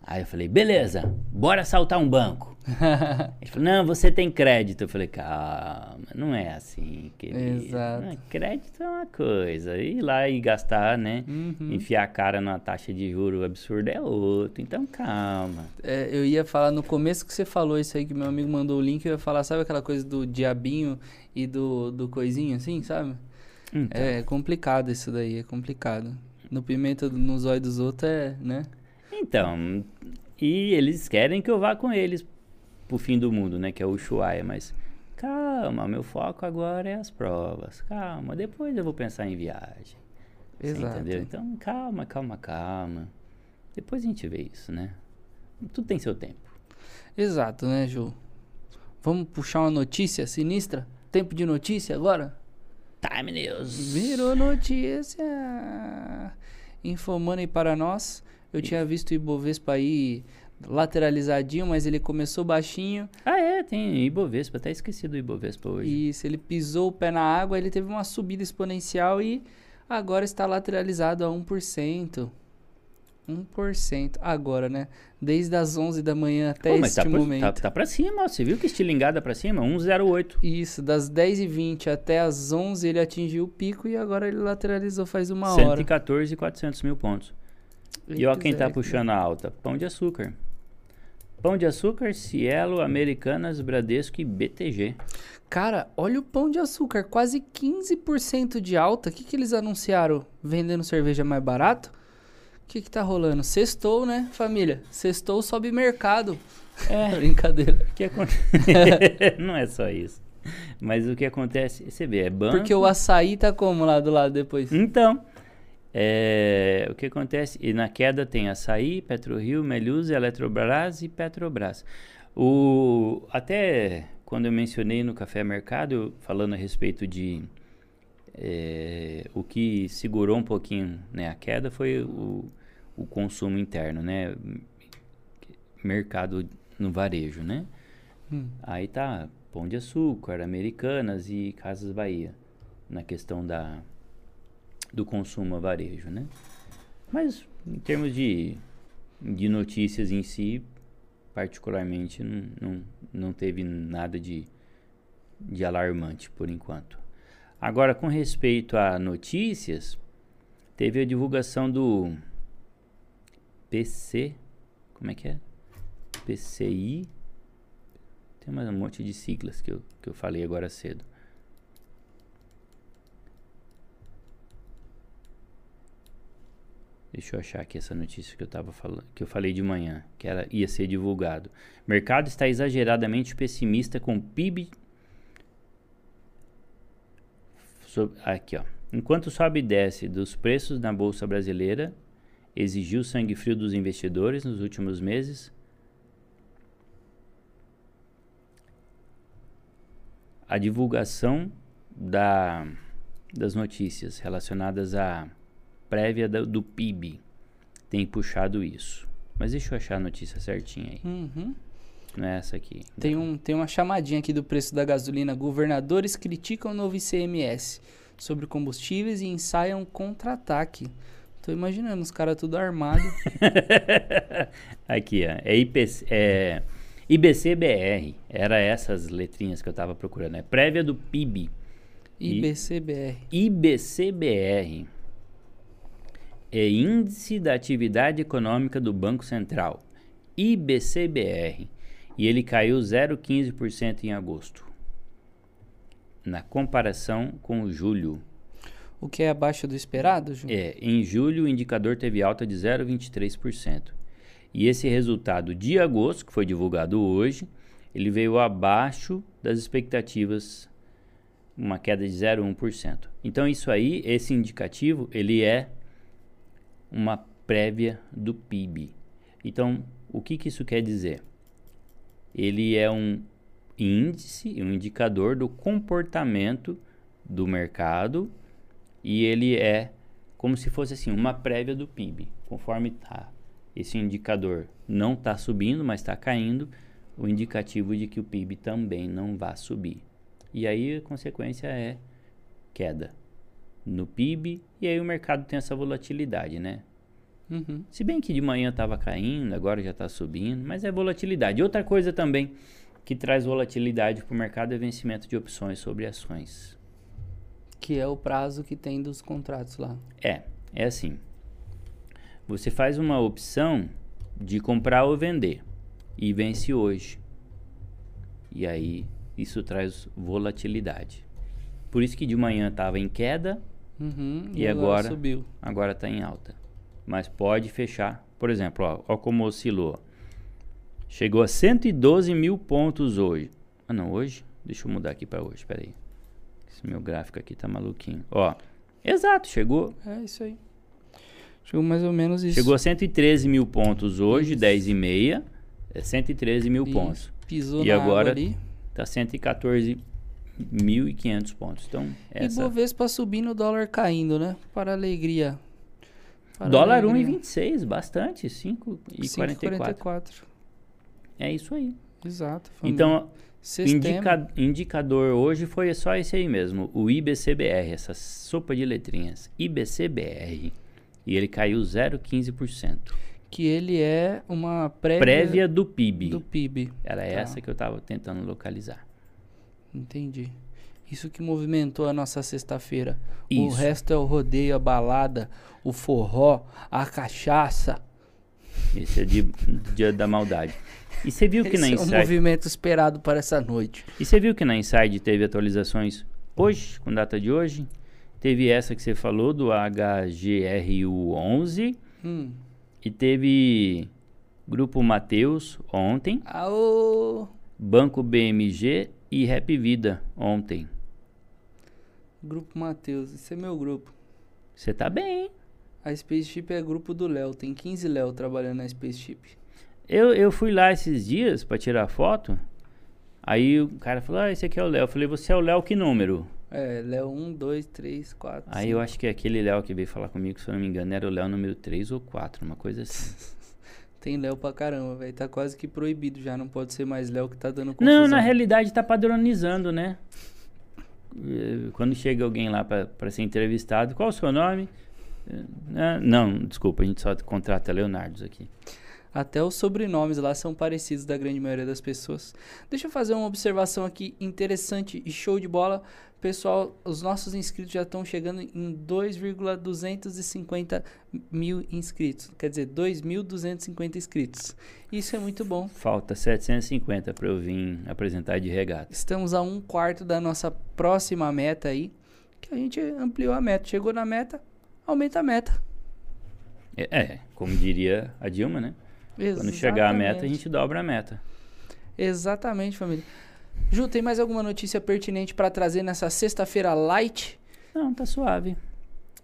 Aí eu falei, beleza, bora assaltar um banco. <laughs> Ele falou, não, você tem crédito. Eu falei, calma, não é assim, querido. Exato. Não, crédito é uma coisa, ir lá e gastar, né? Uhum. Enfiar a cara numa taxa de juro absurda é outro. Então, calma. É, eu ia falar no começo que você falou isso aí, que meu amigo mandou o link, eu ia falar, sabe aquela coisa do diabinho e do, do coisinho assim, sabe? Então, É complicado isso daí, é complicado. No pimenta nos olhos dos outros é, né? então, e eles querem que eu vá com eles pro fim do mundo, né? Que é o Ushuaia, mas calma, meu foco agora é as provas. Calma, depois eu vou pensar em viagem. Você Exato. entendeu? Então, calma, calma, calma. Depois a gente vê isso, né? Tudo tem seu tempo. Exato, né, Ju? Vamos puxar uma notícia sinistra? Tempo de notícia agora? Time News. Virou notícia. Informando aí para nós. Eu tinha visto o Ibovespa aí lateralizadinho, mas ele começou baixinho. Ah, é, tem Ibovespa. Até esqueci do Ibovespa hoje. E se ele pisou o pé na água, ele teve uma subida exponencial e agora está lateralizado a 1%. 1% agora, né? Desde as 11 da manhã até Pô, mas este tá, pra- momento. tá, tá pra cima, ó. Você viu que estilingada pra cima? 108. Isso, das 10h20 até as 11 ele atingiu o pico e agora ele lateralizou faz uma hora. 114 e 400 mil pontos. E ó quem tá Zé, puxando a alta. Pão de açúcar. Pão de açúcar, Cielo, Americanas, Bradesco e BTG. Cara, olha o pão de açúcar, quase 15% de alta. O que, que eles anunciaram? Vendendo cerveja mais barato? O que, que tá rolando? Sextou, né, família? Sextou, sobe mercado. É. <laughs> Brincadeira. O que acontece? <laughs> Não é só isso. Mas o que acontece, você vê, é banco. Porque o açaí tá como lá do lado depois? Então, é, o que acontece? E na queda tem Açaí, PetroRio, Meluse, Eletrobras e Petrobras. O, até quando eu mencionei no Café Mercado, falando a respeito de é, o que segurou um pouquinho né, a queda foi o, o consumo interno, né? Mercado no varejo, né? Hum. Aí tá Pão de Açúcar, Americanas e Casas Bahia na questão da do consumo a varejo, né? Mas em termos de, de notícias em si, particularmente não, não, não teve nada de, de alarmante por enquanto. Agora, com respeito a notícias, teve a divulgação do PC, como é que é? PCI, tem mais um monte de siglas que eu, que eu falei agora cedo. Deixa eu achar aqui essa notícia que eu tava falando, que eu falei de manhã, que ela ia ser divulgado. Mercado está exageradamente pessimista com PIB aqui, ó. Enquanto sobe e desce dos preços na bolsa brasileira, exigiu sangue frio dos investidores nos últimos meses. A divulgação da, das notícias relacionadas à prévia do, do PIB tem puxado isso. Mas deixa eu achar a notícia certinha aí. Uhum. Não é essa aqui. Tem, um, tem uma chamadinha aqui do preço da gasolina. Governadores criticam o novo ICMS sobre combustíveis e ensaiam contra-ataque. Tô imaginando os caras tudo armado. <laughs> aqui, ó. É, IPC, é IBCBR. Era essas letrinhas que eu tava procurando. É prévia do PIB. IBCBR. IBCBR. É Índice da Atividade Econômica do Banco Central. IBCBR e ele caiu 0,15% em agosto, na comparação com julho. O que é abaixo do esperado, Ju? É, em julho o indicador teve alta de 0,23%. E esse resultado de agosto, que foi divulgado hoje, ele veio abaixo das expectativas, uma queda de 0,1%. Então isso aí, esse indicativo, ele é uma prévia do PIB. Então, o que, que isso quer dizer? ele é um índice, um indicador do comportamento do mercado e ele é como se fosse assim uma prévia do PIB. Conforme tá, esse indicador não está subindo, mas está caindo, o indicativo de que o PIB também não vai subir. E aí a consequência é queda no PIB e aí o mercado tem essa volatilidade, né? Uhum. Se bem que de manhã estava caindo, agora já está subindo, mas é volatilidade. Outra coisa também que traz volatilidade para o mercado é vencimento de opções sobre ações. Que é o prazo que tem dos contratos lá. É, é assim. Você faz uma opção de comprar ou vender e vence hoje. E aí isso traz volatilidade. Por isso que de manhã estava em queda uhum, e, agora, subiu. Agora está em alta mas pode fechar. Por exemplo, ó, ó como oscilou. Chegou a 112 mil pontos hoje. Ah, não, hoje? Deixa eu mudar aqui para hoje, peraí. Esse meu gráfico aqui tá maluquinho. Ó, exato, chegou. É isso aí. Chegou mais ou menos isso. Chegou a 113 mil pontos hoje, isso. 10 e meia. É 113 mil isso. pontos. Pisou e na agora ali. tá 114.500 pontos. Então, essa... E Bovespa subindo, o dólar caindo, né? Para alegria para Dólar 1,26, bastante, 5,44. É isso aí. Exato. Família. Então, indica, indicador hoje foi só esse aí mesmo, o IBCBR, essa sopa de letrinhas, IBCBR. E ele caiu 0,15%. Que ele é uma prévia, prévia do PIB. Do PIB. Era tá. essa que eu estava tentando localizar. Entendi. Isso que movimentou a nossa sexta-feira. O resto é o rodeio, a balada, o forró, a cachaça. Esse é dia, dia da maldade. E você viu que Esse na Inside... é o movimento esperado para essa noite. E você viu que na Inside teve atualizações hoje, com data de hoje? Teve essa que você falou do HGRU11. Hum. E teve Grupo Mateus ontem. Aô! Banco BMG e Rap Vida ontem. Grupo Matheus, esse é meu grupo. Você tá bem, hein? A Spaceship é grupo do Léo, tem 15 Léo trabalhando na Spaceship. Eu, eu fui lá esses dias para tirar foto. Aí o cara falou: Ah, esse aqui é o Léo. Eu falei: Você é o Léo que número? É, Léo 1, 2, 3, 4. Aí eu acho que é aquele Léo que veio falar comigo, se eu não me engano, era o Léo número 3 ou 4, uma coisa assim. <laughs> Tem Léo pra caramba, velho. Tá quase que proibido já. Não pode ser mais Léo que tá dando confusão. Não, na realidade tá padronizando, né? Eh, Quando chega alguém lá pra pra ser entrevistado, qual o seu nome? Ah, Não, desculpa, a gente só contrata Leonardos aqui. Até os sobrenomes lá são parecidos da grande maioria das pessoas. Deixa eu fazer uma observação aqui interessante e show de bola. Pessoal, os nossos inscritos já estão chegando em 2,250 mil inscritos. Quer dizer, 2.250 inscritos. Isso é muito bom. Falta 750 pra eu vir apresentar de regata. Estamos a um quarto da nossa próxima meta aí. Que a gente ampliou a meta. Chegou na meta, aumenta a meta. É, é, como diria a Dilma, né? Quando chegar a meta, a Exatamente. gente dobra a meta. Exatamente, família. Ju, tem mais alguma notícia pertinente para trazer nessa sexta-feira light? Não, tá suave.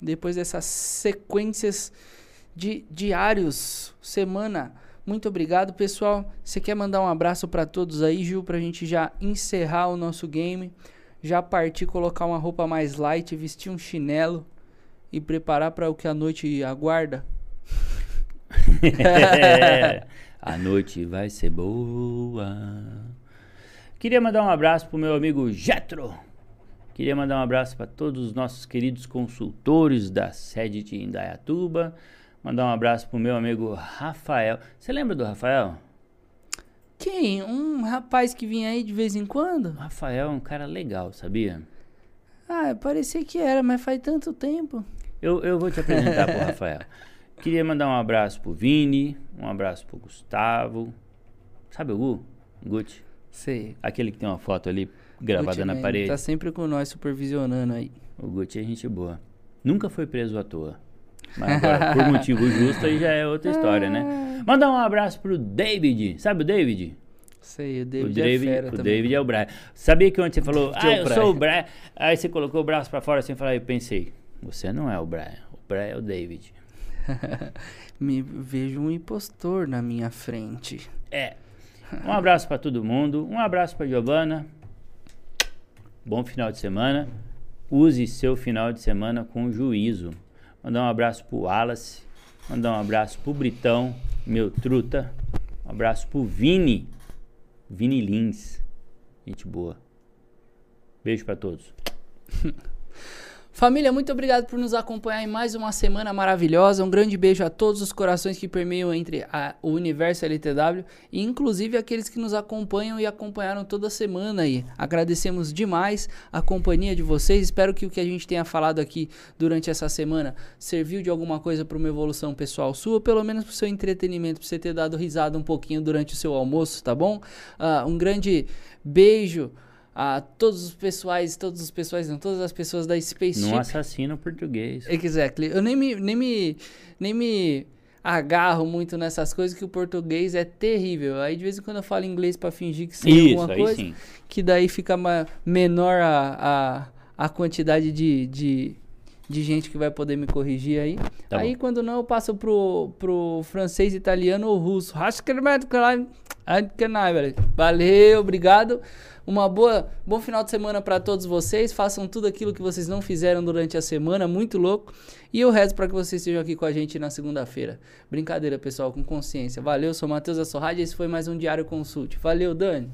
Depois dessas sequências de diários, semana. Muito obrigado, pessoal. Você quer mandar um abraço para todos aí, Ju, pra gente já encerrar o nosso game, já partir colocar uma roupa mais light, vestir um chinelo e preparar para o que a noite aguarda? É, <laughs> a noite vai ser boa. Queria mandar um abraço pro meu amigo Jetro. Queria mandar um abraço para todos os nossos queridos consultores da sede de Indaiatuba. Mandar um abraço pro meu amigo Rafael. Você lembra do Rafael? Quem? Um rapaz que vinha aí de vez em quando? Rafael é um cara legal, sabia? Ah, parecia que era, mas faz tanto tempo. Eu, eu vou te apresentar pro Rafael. <laughs> Queria mandar um abraço pro Vini, um abraço pro Gustavo. Sabe o Gu? Gucci. Sei. Aquele que tem uma foto ali gravada Gucci na parede. Tá sempre com nós supervisionando aí. O Gucci é gente boa. Nunca foi preso à toa. Mas agora, por <laughs> motivo justo, aí já é outra história, né? Mandar um abraço pro David. Sabe o David? Sei, o o David, David, é fera o também. David é o Brian. Sabia que ontem você falou, ah, eu Brian." sou o Brian. Aí você colocou o braço pra fora assim e falou, eu pensei, você não é o Brian. O Brian é o David. <laughs> Me vejo um impostor na minha frente. É. Um abraço pra todo mundo. Um abraço pra Giovana. Bom final de semana. Use seu final de semana com juízo. Mandar um abraço pro Wallace. Mandar um abraço pro Britão, meu truta. Um abraço pro Vini. Vini Lins. Gente boa. Beijo pra todos. <laughs> Família, muito obrigado por nos acompanhar em mais uma semana maravilhosa. Um grande beijo a todos os corações que permeiam entre a- o universo LTW e inclusive aqueles que nos acompanham e acompanharam toda semana aí. Agradecemos demais a companhia de vocês. Espero que o que a gente tenha falado aqui durante essa semana serviu de alguma coisa para uma evolução pessoal sua, pelo menos para o seu entretenimento, para você ter dado risada um pouquinho durante o seu almoço, tá bom? Ah, um grande beijo a todos os pessoais, todos os pessoais, não, todas as pessoas da Spaceship. Não assassina o português. Exactly. Eu nem me, nem me, nem me agarro muito nessas coisas que o português é terrível. Aí de vez em quando eu falo inglês pra fingir que sei Isso, alguma coisa, sim. que daí fica ma- menor a, a, a quantidade de, de, de gente que vai poder me corrigir aí. Tá aí bom. quando não eu passo pro, pro francês, italiano ou russo. Valeu, obrigado. Uma boa, bom final de semana para todos vocês. Façam tudo aquilo que vocês não fizeram durante a semana, muito louco. E eu rezo para que vocês estejam aqui com a gente na segunda-feira. Brincadeira, pessoal, com consciência. Valeu, sou Matheus Assorrade. Esse foi mais um Diário Consult. Valeu, Dani.